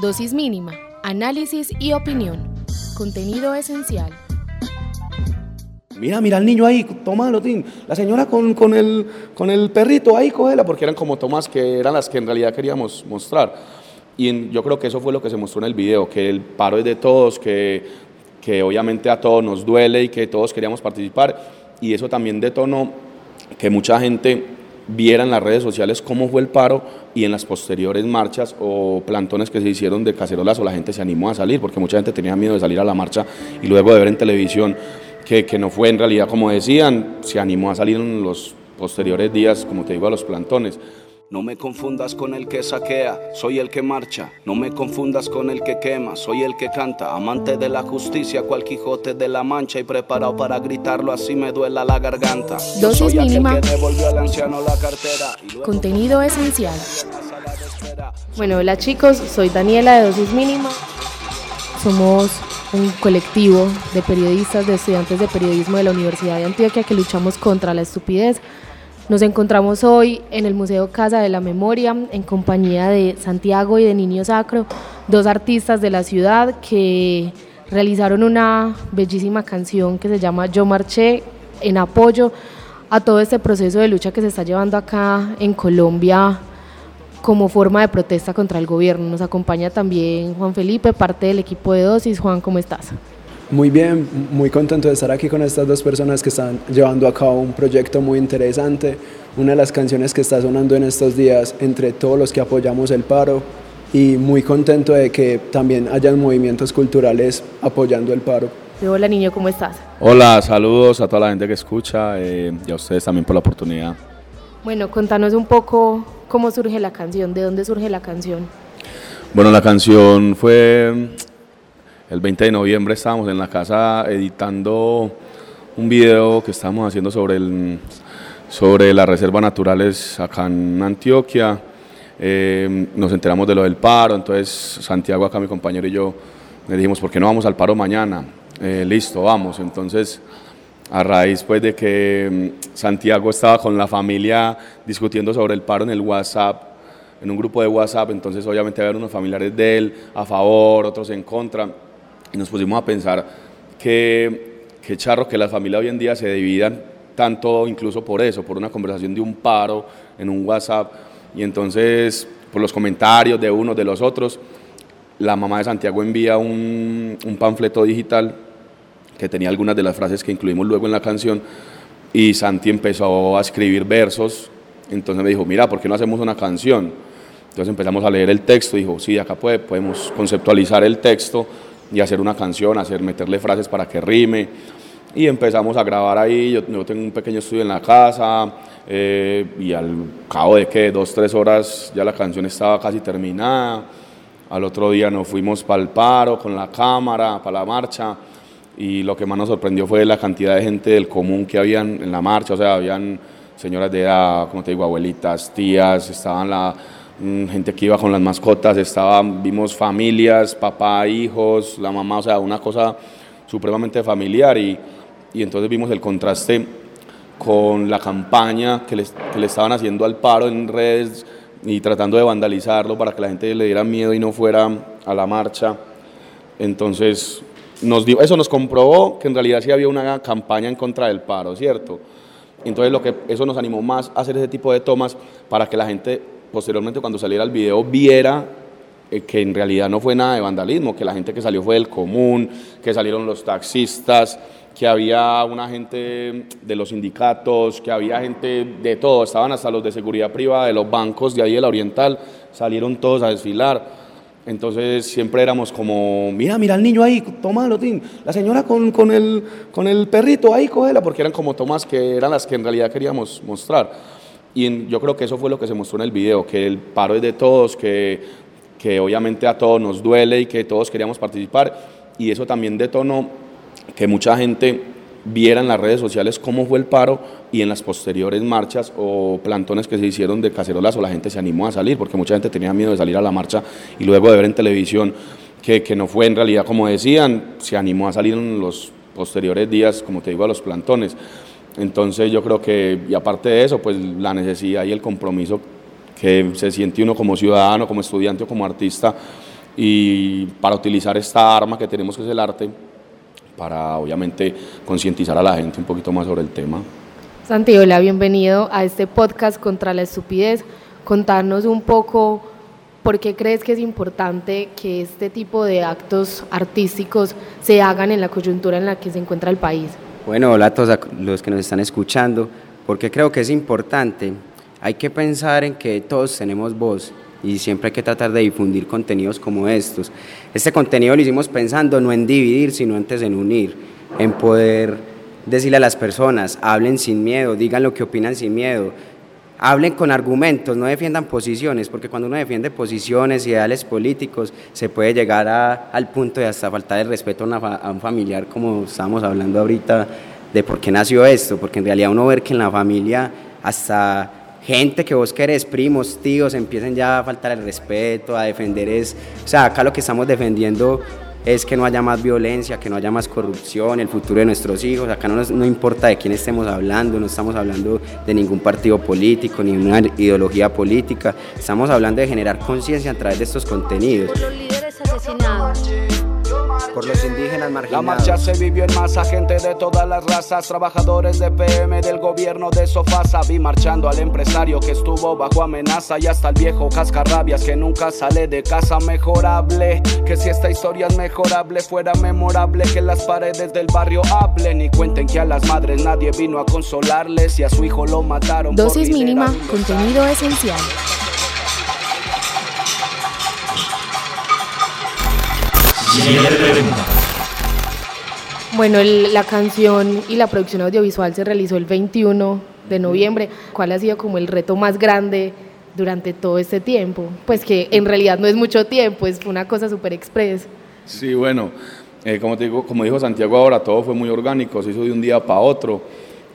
Dosis mínima, análisis y opinión. Contenido esencial. Mira, mira al niño ahí, tómalo, Tim. La señora con, con, el, con el perrito ahí, cógela, porque eran como tomas que eran las que en realidad queríamos mostrar. Y yo creo que eso fue lo que se mostró en el video, que el paro es de todos, que, que obviamente a todos nos duele y que todos queríamos participar. Y eso también detonó que mucha gente viera en las redes sociales cómo fue el paro y en las posteriores marchas o plantones que se hicieron de cacerolas o la gente se animó a salir, porque mucha gente tenía miedo de salir a la marcha y luego de ver en televisión que, que no fue en realidad como decían, se animó a salir en los posteriores días, como te digo, a los plantones. No me confundas con el que saquea, soy el que marcha. No me confundas con el que quema, soy el que canta. Amante de la justicia, cual Quijote de la Mancha y preparado para gritarlo así me duela la garganta. Dosis mínima. Que devolvió al anciano la cartera. y luego Contenido esencial. Bueno, hola chicos, soy Daniela de Dosis Mínima. Somos un colectivo de periodistas, de estudiantes de periodismo de la Universidad de Antioquia que luchamos contra la estupidez. Nos encontramos hoy en el Museo Casa de la Memoria en compañía de Santiago y de Niño Sacro, dos artistas de la ciudad que realizaron una bellísima canción que se llama Yo Marché en apoyo a todo este proceso de lucha que se está llevando acá en Colombia como forma de protesta contra el gobierno. Nos acompaña también Juan Felipe, parte del equipo de Dosis. Juan, ¿cómo estás? Muy bien, muy contento de estar aquí con estas dos personas que están llevando a cabo un proyecto muy interesante. Una de las canciones que está sonando en estos días entre todos los que apoyamos el paro y muy contento de que también hayan movimientos culturales apoyando el paro. Hola niño, ¿cómo estás? Hola, saludos a toda la gente que escucha eh, y a ustedes también por la oportunidad. Bueno, contanos un poco cómo surge la canción, de dónde surge la canción. Bueno, la canción fue el 20 de noviembre, estábamos en la casa editando un video que estábamos haciendo sobre, el, sobre las reservas naturales acá en Antioquia. Eh, nos enteramos de lo del paro, entonces Santiago acá, mi compañero y yo, le dijimos, ¿por qué no vamos al paro mañana? Eh, listo, vamos. Entonces, a raíz pues, de que mm, Santiago estaba con la familia discutiendo sobre el paro en el WhatsApp, en un grupo de WhatsApp, entonces obviamente había unos familiares de él a favor, otros en contra, y nos pusimos a pensar que, que charro que las familias hoy en día se dividan tanto incluso por eso, por una conversación de un paro en un WhatsApp, y entonces por los comentarios de unos, de los otros, la mamá de Santiago envía un, un panfleto digital que tenía algunas de las frases que incluimos luego en la canción, y Santi empezó a escribir versos, entonces me dijo, mira, ¿por qué no hacemos una canción? Entonces empezamos a leer el texto, dijo, sí, acá puede, podemos conceptualizar el texto y hacer una canción, hacer, meterle frases para que rime, y empezamos a grabar ahí, yo, yo tengo un pequeño estudio en la casa, eh, y al cabo de que dos, tres horas ya la canción estaba casi terminada, al otro día nos fuimos para el paro con la cámara, para la marcha, y lo que más nos sorprendió fue la cantidad de gente del común que habían en la marcha, o sea, habían señoras de edad, como te digo, abuelitas, tías, estaban la gente que iba con las mascotas, estaban, vimos familias, papá, hijos, la mamá, o sea, una cosa supremamente familiar y, y entonces vimos el contraste con la campaña que le, que le estaban haciendo al paro en redes y tratando de vandalizarlo para que la gente le diera miedo y no fuera a la marcha. Entonces, nos dio, eso nos comprobó que en realidad sí había una campaña en contra del paro, ¿cierto? Entonces lo que, eso nos animó más a hacer ese tipo de tomas para que la gente posteriormente cuando saliera el video viera eh, que en realidad no fue nada de vandalismo, que la gente que salió fue del común, que salieron los taxistas, que había una gente de los sindicatos, que había gente de todo, estaban hasta los de seguridad privada de los bancos de ahí de la Oriental, salieron todos a desfilar. Entonces siempre éramos como, mira, mira al niño ahí, tómalo, Tim. La señora con, con, el, con el perrito ahí, cógela, porque eran como tomas que eran las que en realidad queríamos mostrar. Y en- yo creo que eso fue lo que se mostró en el video, que el paro es de todos, que, que obviamente a todos nos duele y que todos queríamos participar. Y eso también detonó que mucha gente viera en las redes sociales cómo fue el paro y en las posteriores marchas o plantones que se hicieron de cacerolas o la gente se animó a salir, porque mucha gente tenía miedo de salir a la marcha y luego de ver en televisión que, que no fue en realidad como decían, se animó a salir en los posteriores días, como te digo, a los plantones. Entonces yo creo que, y aparte de eso, pues la necesidad y el compromiso que se siente uno como ciudadano, como estudiante o como artista y para utilizar esta arma que tenemos que es el arte para obviamente concientizar a la gente un poquito más sobre el tema. Santiola, bienvenido a este podcast contra la estupidez. Contarnos un poco por qué crees que es importante que este tipo de actos artísticos se hagan en la coyuntura en la que se encuentra el país. Bueno, hola a todos los que nos están escuchando. porque creo que es importante? Hay que pensar en que todos tenemos voz y siempre hay que tratar de difundir contenidos como estos. Este contenido lo hicimos pensando no en dividir, sino antes en unir, en poder decirle a las personas, hablen sin miedo, digan lo que opinan sin miedo, hablen con argumentos, no defiendan posiciones, porque cuando uno defiende posiciones, ideales políticos, se puede llegar al punto de hasta faltar el respeto a, a un familiar, como estábamos hablando ahorita, de por qué nació esto, porque en realidad uno ver que en la familia hasta gente que vos querés, primos, tíos, empiecen ya a faltar el respeto, a defender es, o sea, acá lo que estamos defendiendo es que no haya más violencia, que no haya más corrupción, el futuro de nuestros hijos. Acá no, no importa de quién estemos hablando, no estamos hablando de ningún partido político, ni una ideología política. Estamos hablando de generar conciencia a través de estos contenidos. Los líderes asesinados por los indígenas marginados. La marcha se vivió en masa, gente de todas las razas, trabajadores de PM del gobierno de Sofasa. Vi marchando al empresario que estuvo bajo amenaza y hasta el viejo cascarrabias que nunca sale de casa mejorable. Que si esta historia es mejorable, fuera memorable que las paredes del barrio hablen y cuenten que a las madres nadie vino a consolarles y a su hijo lo mataron. Dosis mínima, contenido esencial. Bueno, la canción y la producción audiovisual se realizó el 21 de noviembre. ¿Cuál ha sido como el reto más grande durante todo este tiempo? Pues que en realidad no es mucho tiempo, es una cosa súper express. Sí, bueno, eh, como, te como dijo Santiago ahora, todo fue muy orgánico, se hizo de un día para otro.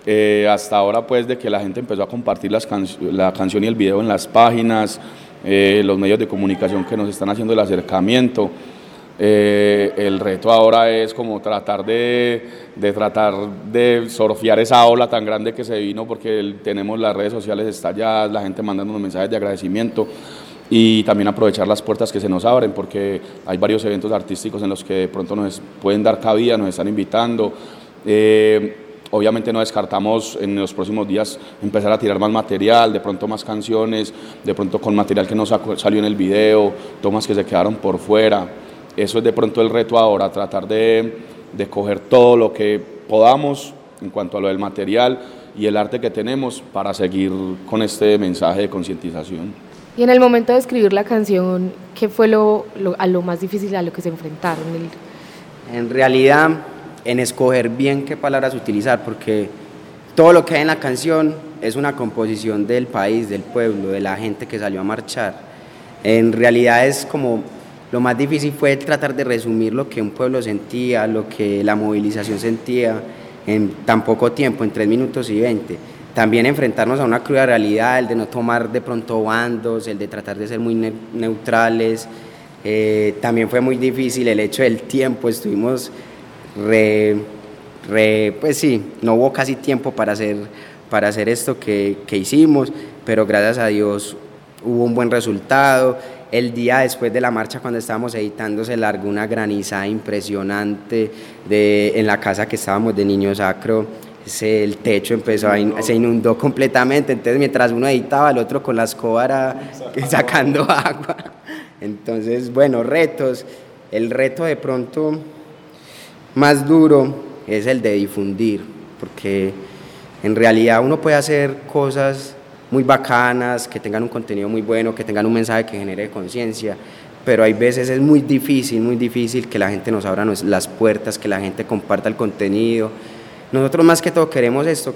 Eh, hasta ahora, pues, de que la gente empezó a compartir la canción y el video en las páginas, eh, los medios de comunicación que nos están haciendo el acercamiento. Eh, el reto ahora es como tratar de, de, tratar de surfear esa ola tan grande que se vino porque tenemos las redes sociales estalladas, la gente mandando unos mensajes de agradecimiento y también aprovechar las puertas que se nos abren porque hay varios eventos artísticos en los que de pronto nos pueden dar cabida, nos están invitando. Eh, obviamente no descartamos en los próximos días empezar a tirar más material, de pronto más canciones, de pronto con material que no salió en el video, tomas que se quedaron por fuera eso es de pronto el reto ahora, tratar de, de coger todo lo que podamos en cuanto a lo del material y el arte que tenemos para seguir con este mensaje de concientización. Y en el momento de escribir la canción, ¿qué fue lo, a lo más difícil a lo que se enfrentaron? En realidad, en escoger bien qué palabras utilizar, porque todo lo que hay en la canción es una composición del país, del pueblo, de la gente que salió a marchar. En realidad es como lo más difícil fue tratar de resumir lo que un pueblo sentía, lo que la movilización sentía en tan poco tiempo, en tres minutos y veinte. También enfrentarnos a una cruda realidad, el de no tomar de pronto bandos, el de tratar de ser muy neutrales. Eh, también fue muy difícil el hecho del tiempo, estuvimos re, pues sí, no hubo casi tiempo para hacer, para hacer esto que, que hicimos, pero gracias a Dios hubo un buen resultado el día después de la marcha, cuando estábamos editando, se largó una granizada impresionante de, en la casa que estábamos de Niño Sacro. el techo empezó a se inundó completamente, entonces mientras uno editaba, el otro con la escoba era sacando agua. Entonces, bueno, retos. El reto de pronto más duro es el de difundir, porque en realidad uno puede hacer cosas muy bacanas, que tengan un contenido muy bueno, que tengan un mensaje que genere conciencia, pero hay veces es muy difícil, muy difícil que la gente nos abra las puertas, que la gente comparta el contenido. Nosotros más que todo queremos esto,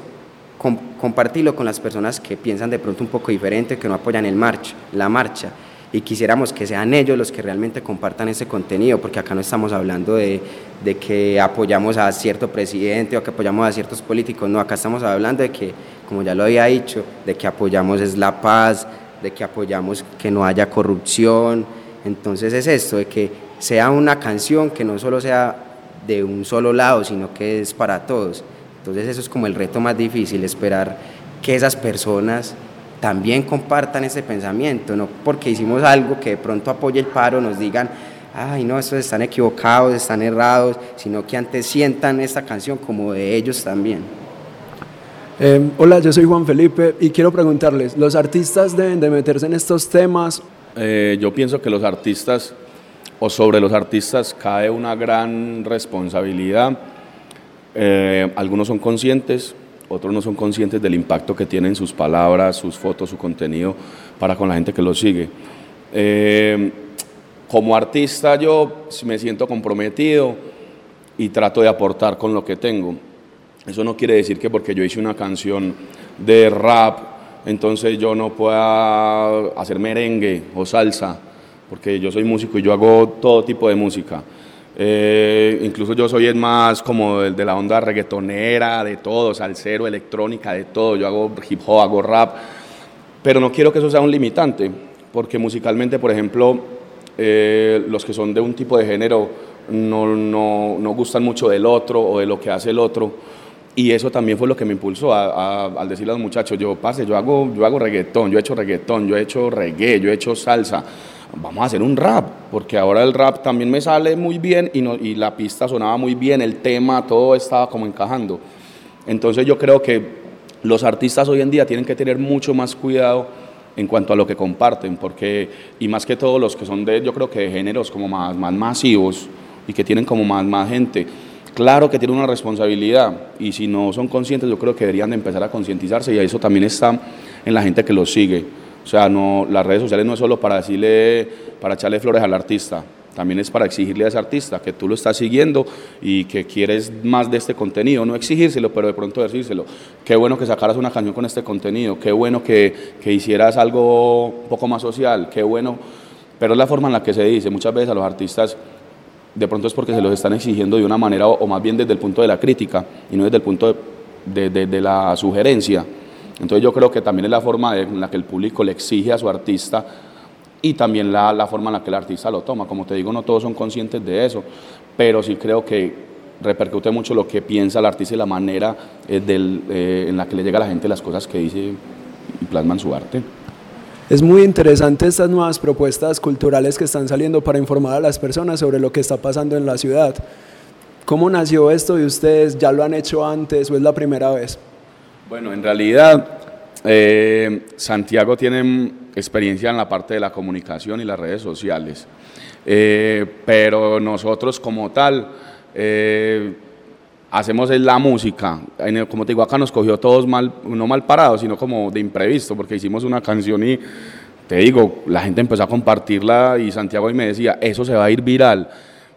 compartirlo con las personas que piensan de pronto un poco diferente, que no apoyan el marcha, la marcha y quisiéramos que sean ellos los que realmente compartan ese contenido, porque acá no estamos hablando de, de, que apoyamos a cierto presidente o que apoyamos a ciertos políticos, no, acá estamos hablando de que, como ya lo había dicho, de que apoyamos es la paz, de que apoyamos que no haya corrupción, entonces es esto, de que sea una canción que no solo sea de un solo lado, sino que es para todos. Entonces eso es como el reto más difícil, esperar que esas personas también compartan ese pensamiento, no porque hicimos algo que de pronto apoye el paro, nos digan, ay no, estos están equivocados, están errados, sino que antes sientan esta canción como de ellos también. Eh, hola, yo soy Juan Felipe y quiero preguntarles, ¿los artistas deben de meterse en estos temas? Eh, yo pienso que los artistas, o sobre los artistas, cae una gran responsabilidad. Eh, algunos son conscientes, otros no son conscientes del impacto que tienen sus palabras, sus fotos, su contenido para con la gente que los sigue. como artista yo me siento comprometido y trato de aportar con lo que tengo eso no quiere decir que porque yo hice una canción de rap, entonces yo no pueda hacer merengue o salsa, porque yo soy músico y yo hago todo tipo de música. Eh, incluso yo soy el más como de, de la onda reggaetonera, de todo, salsero, electrónica, de todo. Yo hago hip hop, hago rap, pero no quiero que eso sea un limitante, porque musicalmente, por ejemplo, eh, los que son de un tipo de género no, no, no gustan mucho del otro o de lo que hace el otro y eso también fue lo que me impulsó a, al decirle a los muchachos, yo pase, yo hago, yo hago reggaetón, yo he hecho reggaetón, yo he hecho reggae, yo he hecho salsa, vamos a hacer un rap, porque ahora el rap también me sale muy bien y, no, y la pista sonaba muy bien, el tema, todo estaba como encajando. Entonces yo creo que los artistas hoy en día tienen que tener mucho más cuidado en cuanto a lo que comparten, porque, y más que todos los que son de, yo creo que de géneros como más, más masivos y que tienen como más, más gente, Claro que tiene una responsabilidad y si no son conscientes yo creo que deberían de empezar a concientizarse y eso también está en la gente que los sigue. O sea, no, las redes sociales no es solo para decirle, para echarle flores al artista, también es para exigirle a ese artista que tú lo estás siguiendo y que quieres más de este contenido, no exigírselo, pero de pronto decírselo. Qué bueno que sacaras una canción con este contenido, qué bueno que, que hicieras algo un poco más social, qué bueno, pero es la forma en la que se dice. Muchas veces a los artistas de pronto es porque se los están exigiendo de una manera, o, más bien desde el punto de la crítica y no desde el punto de, de, la sugerencia. Entonces yo creo que también es la forma en la que el público le exige a su artista y también la, la, forma en la que el artista lo toma. Como te digo, no todos son conscientes de eso, pero sí creo que repercute mucho lo que piensa el artista y la manera eh, del, eh, en la que le llega a la gente las cosas que dice y plasman su arte. Es muy interesante estas nuevas propuestas culturales que están saliendo para informar a las personas sobre lo que está pasando en la ciudad. ¿Cómo nació esto y ustedes ya lo han hecho antes o es la primera vez? Bueno, en realidad eh, Santiago tiene experiencia en la parte de la comunicación y las redes sociales, eh, pero nosotros como tal... Eh, hacemos la música. Como te digo, acá nos cogió todos mal, no mal parados, sino como de imprevisto, porque hicimos una canción y te digo, la gente empezó a compartirla y Santiago y me decía, eso se va a ir viral.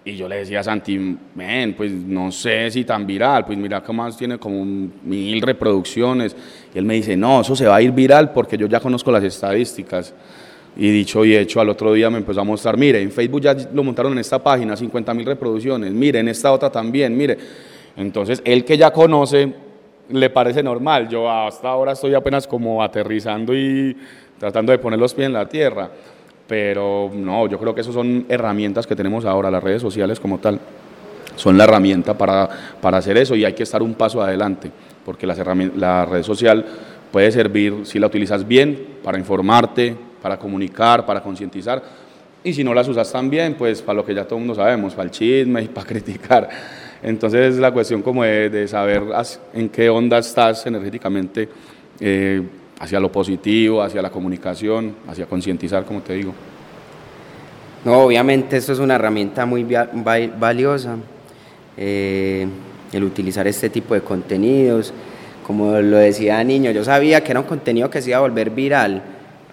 Y yo le decía a Santi, men, pues no sé si tan viral, pues mira que más tiene como mil reproducciones. Y él me dice, no, eso se va a ir viral porque yo ya conozco las estadísticas. Y dicho y hecho, al otro día me empezó a mostrar, mire, en Facebook ya lo montaron en esta página, 50 mil reproducciones, mire, en esta otra también, mire. Entonces, él que ya conoce, le parece normal. Yo hasta ahora estoy apenas como aterrizando y tratando de poner los pies en la tierra. Pero no, yo creo que esas son herramientas que tenemos ahora, las redes sociales como tal. Son la herramienta para, para hacer eso y hay que estar un paso adelante, porque las la red social puede servir, si la utilizas bien, para informarte, para comunicar, para concientizar, y si no las usas tan bien, pues para lo que ya todo el mundo sabemos, para el chisme y para criticar. Entonces es la cuestión como de, saber en qué onda estás energéticamente eh, hacia lo positivo, hacia la comunicación, hacia concientizar, como te digo. No, obviamente esto es una herramienta muy valiosa, eh, el utilizar este tipo de contenidos. Como lo decía niño, yo sabía que era un contenido que se iba a volver viral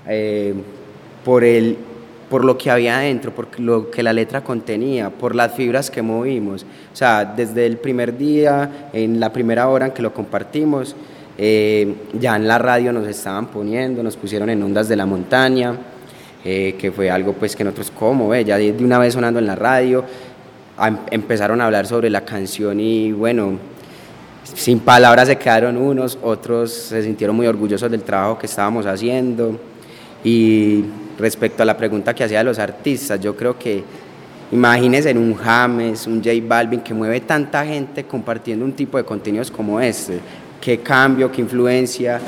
eh, por el por lo que había adentro, por lo que la letra contenía, por las fibras que movimos. O sea, desde el primer día, en la primera hora en que lo compartimos, eh, ya en la radio nos estaban poniendo, nos pusieron en Ondas de la Montaña, eh, que fue algo pues que nosotros como, ya de una vez sonando en la radio, empezaron a hablar sobre la canción y bueno, sin palabras se quedaron unos, otros se sintieron muy orgullosos del trabajo que estábamos haciendo. Y respecto a la pregunta que hacía de los artistas, yo creo que imagínense en un James, un J Balvin que mueve tanta gente compartiendo un tipo de contenidos como este, qué cambio, qué influencia,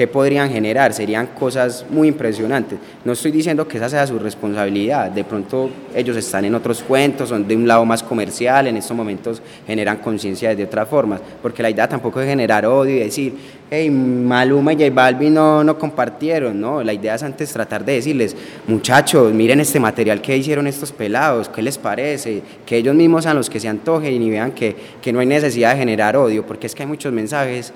¿qué podrían generar? Serían cosas muy impresionantes. No estoy diciendo que esa sea su responsabilidad, de pronto ellos están en otros cuentos, son de un lado más comercial, en estos momentos generan conciencia de otras formas, porque la idea tampoco es generar odio y decir, hey, Maluma y J Balvin no, no compartieron, no, la idea es antes tratar de decirles, muchachos, miren este material que hicieron estos pelados, ¿qué les parece? Que ellos mismos sean los que se antojen y vean que, que no hay necesidad de generar odio, porque es que hay muchos mensajes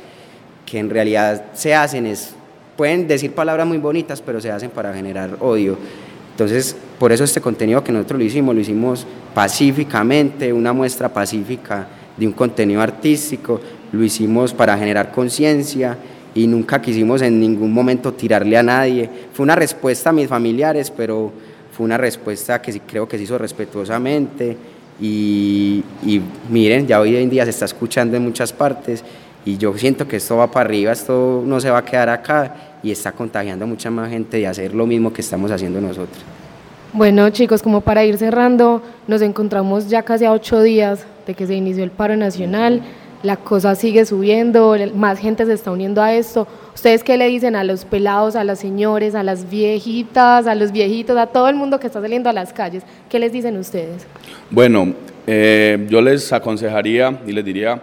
que en realidad se hacen es, pueden decir palabras muy bonitas, pero se hacen para generar odio. Entonces, por eso este contenido que nosotros lo hicimos, lo hicimos pacíficamente, una muestra pacífica de un contenido artístico, lo hicimos para generar conciencia y nunca quisimos en ningún momento tirarle a nadie. Fue una respuesta a mis familiares, pero fue una respuesta que sí creo que se hizo respetuosamente y, y miren, ya hoy en día se está escuchando en muchas partes y yo siento que esto va para arriba, esto no se va a quedar acá y está contagiando a mucha más gente de hacer lo mismo que estamos haciendo nosotros. Bueno chicos, como para ir cerrando, nos encontramos ya casi a ocho días de que se inició el paro nacional, la cosa sigue subiendo, más gente se está uniendo a esto. ¿Ustedes qué le dicen a los pelados, a las señores, a las viejitas, a los viejitos, a todo el mundo que está saliendo a las calles? ¿Qué les dicen ustedes? Bueno, eh, yo les aconsejaría y les diría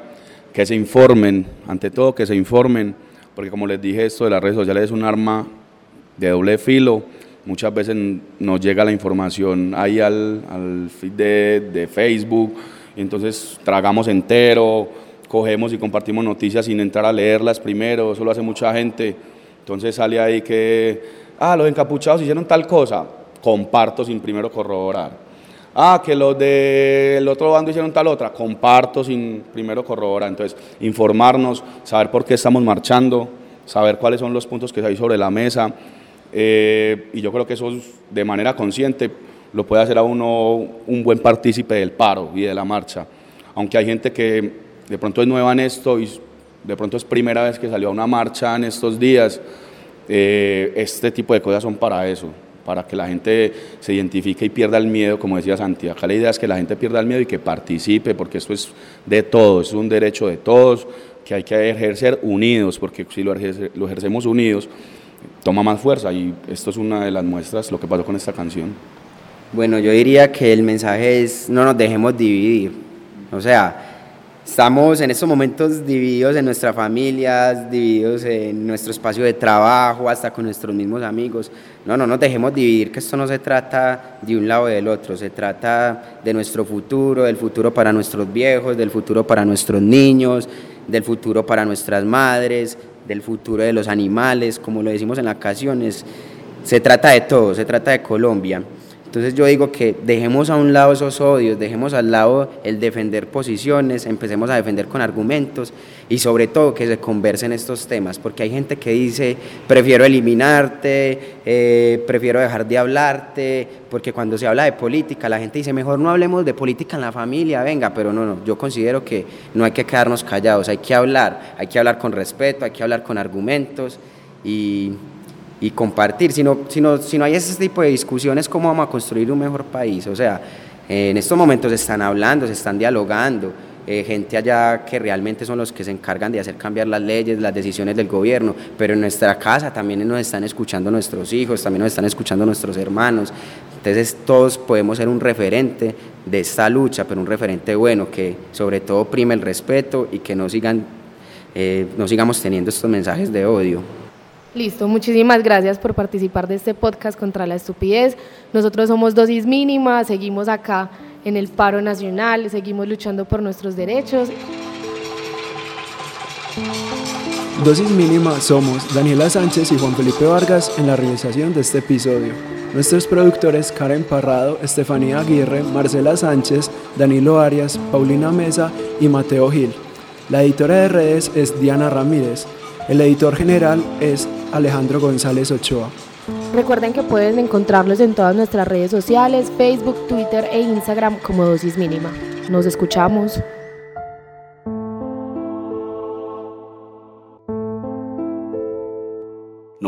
que se informen, ante todo que se informen, porque como les dije, esto de las redes sociales es un arma de doble filo. Muchas veces nos llega la información ahí al, feed de, de Facebook, y entonces tragamos entero, cogemos y compartimos noticias sin entrar a leerlas primero, eso lo hace mucha gente. Entonces sale ahí que, ah, los encapuchados hicieron tal cosa, comparto sin primero corroborar ah, que los del otro bando hicieron tal otra, comparto sin primero corroborar. Entonces, informarnos, saber por qué estamos marchando, saber cuáles son los puntos que hay sobre la mesa. Eh, y yo creo que eso de manera consciente lo puede hacer a uno un buen partícipe del paro y de la marcha. Aunque hay gente que de pronto es nueva en esto y de pronto es primera vez que salió a una marcha en estos días, eh, este tipo de cosas son para eso para que la gente se identifique y pierda el miedo, como decía Santi. Acá la idea es que la gente pierda el miedo y que participe, porque esto es de todos, es un derecho de todos, que hay que ejercer unidos, porque si lo, lo ejercemos unidos, toma más fuerza y esto es una de las muestras, lo que pasó con esta canción. Bueno, yo diría que el mensaje es no nos dejemos dividir, o sea, Estamos en estos momentos divididos en nuestras familias, divididos en nuestro espacio de trabajo, hasta con nuestros mismos amigos. No, no nos dejemos dividir, que esto no se trata de un lado o del otro, se trata de nuestro futuro, del futuro para nuestros viejos, del futuro para nuestros niños, del futuro para nuestras madres, del futuro de los animales, como lo decimos en las canciones. Se trata de todo, se trata de Colombia. Entonces yo digo que dejemos a un lado esos odios, dejemos al lado el defender posiciones, empecemos a defender con argumentos y sobre todo que se conversen estos temas, porque hay gente que dice, prefiero eliminarte, eh, prefiero dejar de hablarte, porque cuando se habla de política la gente dice, mejor no hablemos de política en la familia, venga, pero no, no, yo considero que no hay que quedarnos callados, hay que hablar, hay que hablar con respeto, hay que hablar con argumentos y y compartir. Si no, si, hay ese tipo de discusiones, ¿cómo vamos a construir un mejor país? O sea, en estos momentos se están hablando, se están dialogando. Eh, gente allá que realmente son los que se encargan de hacer cambiar las leyes, las decisiones del gobierno, pero en nuestra casa también nos están escuchando nuestros hijos, también nos están escuchando nuestros hermanos. Entonces todos podemos ser un referente de esta lucha, pero un referente bueno que sobre todo prime el respeto y que no, sigan, eh, no sigamos teniendo estos mensajes de odio. Listo, muchísimas gracias por participar de este podcast contra la estupidez. Nosotros somos Dosis Mínima, seguimos acá en el paro nacional, seguimos luchando por nuestros derechos. Dosis Mínima somos Daniela Sánchez y Juan Felipe Vargas en la realización de este episodio. Nuestros productores Karen Parrado, Estefanía Aguirre, Marcela Sánchez, Danilo Arias, Paulina Mesa y Mateo Gil. La editora de redes es Diana Ramírez. El editor general es Alejandro González Ochoa. Recuerden que pueden encontrarlos en todas nuestras redes sociales, Facebook, Twitter e Instagram como Dosis Mínima. Nos escuchamos.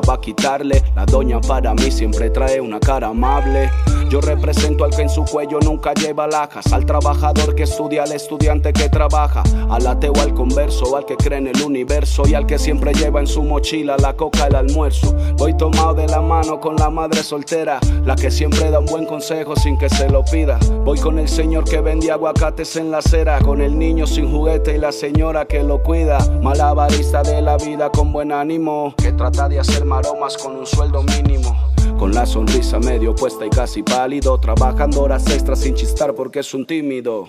va a quitarle. La doña para mí siempre trae una cara amable. Yo represento al que en su cuello nunca lleva lajas, al trabajador que estudia, al estudiante que trabaja, al ateo, al converso, al que cree en el universo y al que siempre lleva en su mochila la coca, el almuerzo. Voy tomado de la mano con la madre soltera, la que siempre da un buen consejo sin que se lo pida. Voy con el señor que vende aguacates en la acera, con el niño sin juguete y la señora que lo cuida. Malabarista de la vida con buen ánimo, que trata de hacer maromas con un sueldo mínimo. Con la sonrisa medio puesta y casi pálido, trabajando horas extras sin chistar porque es un tímido.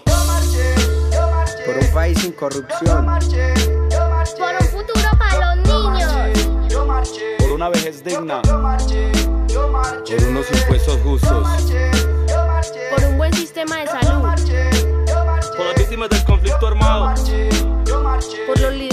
Por un país sin corrupción. Por un futuro para los niños. Por una vejez digna. Por unos impuestos justos. Por un buen sistema de salud. Por las víctimas del conflicto armado. Por los líderes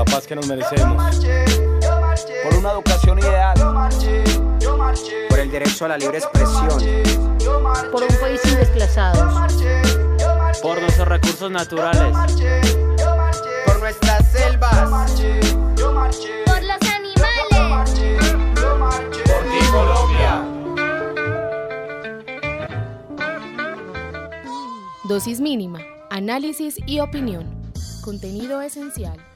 Por la paz que nos merecemos. Por una educación ideal. Por el derecho a la libre expresión. Por un país sin desplazados. Por nuestros recursos naturales. Por nuestras selvas. Por los animales. Por ti, Colombia. Dosis mínima, análisis y opinión. Contenido esencial.